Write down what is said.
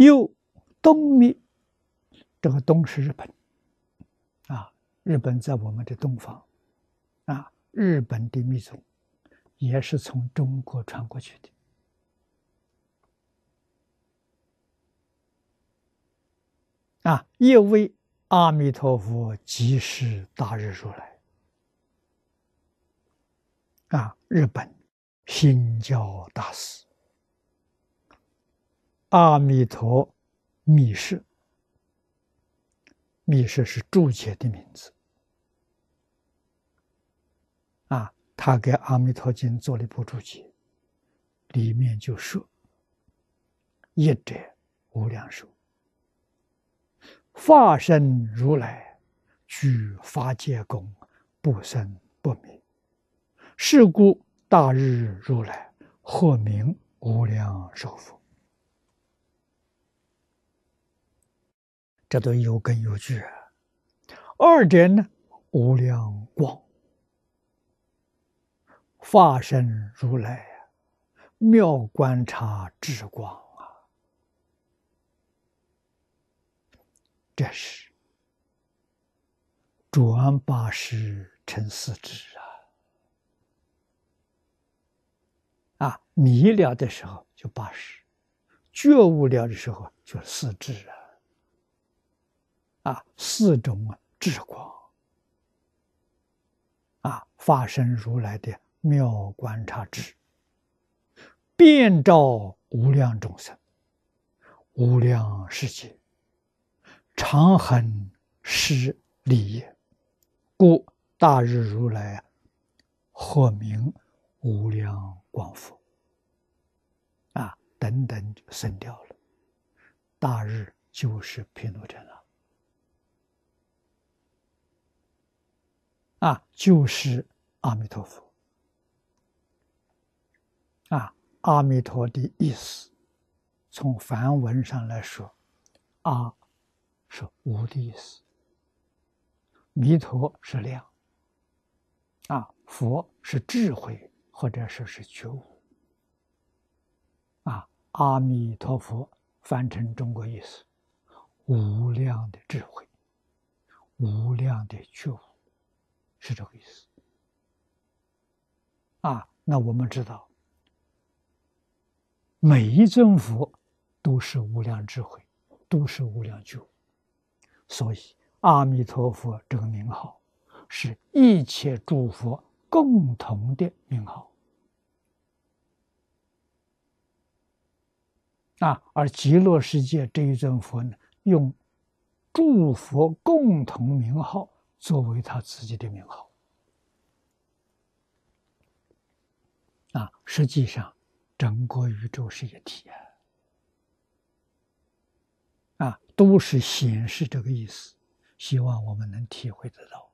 又东密，这个东是日本，啊，日本在我们的东方，啊，日本的密宗也是从中国传过去的，啊，又为阿弥陀佛即是大日如来，啊，日本新教大师。阿弥陀密室，密室是注解的名字。啊，他给《阿弥陀经》做了一部注解，里面就说：“一者无量寿，法身如来，具法界功，不生不灭。是故大日如来，或名无量寿佛。”这都有根有据。二者呢，无量光，化身如来妙观察智光啊！这是转八十成四智啊！啊，迷了的时候就八十，觉悟了的时候就四智啊！啊，四种啊智光，啊发生如来的妙观察智，遍照无量众生、无量世界，常恒施利益，故大日如来啊，或名无量光佛。啊，等等就生掉了，大日就是毗卢遮那。啊，就是阿弥陀佛。啊，阿弥陀的意思，从梵文上来说，阿是无的意思，弥陀是量，啊，佛是智慧或者说是觉悟。啊，阿弥陀佛翻成中国意思，无量的智慧，无量的觉悟。是这个意思啊！那我们知道，每一尊佛都是无量智慧，都是无量觉，所以阿弥陀佛这个名号是一切诸佛共同的名号啊！而极乐世界这一尊佛呢，用诸佛共同名号。作为他自己的名号啊，实际上整个宇宙是一体啊，啊，都是显示这个意思，希望我们能体会得到。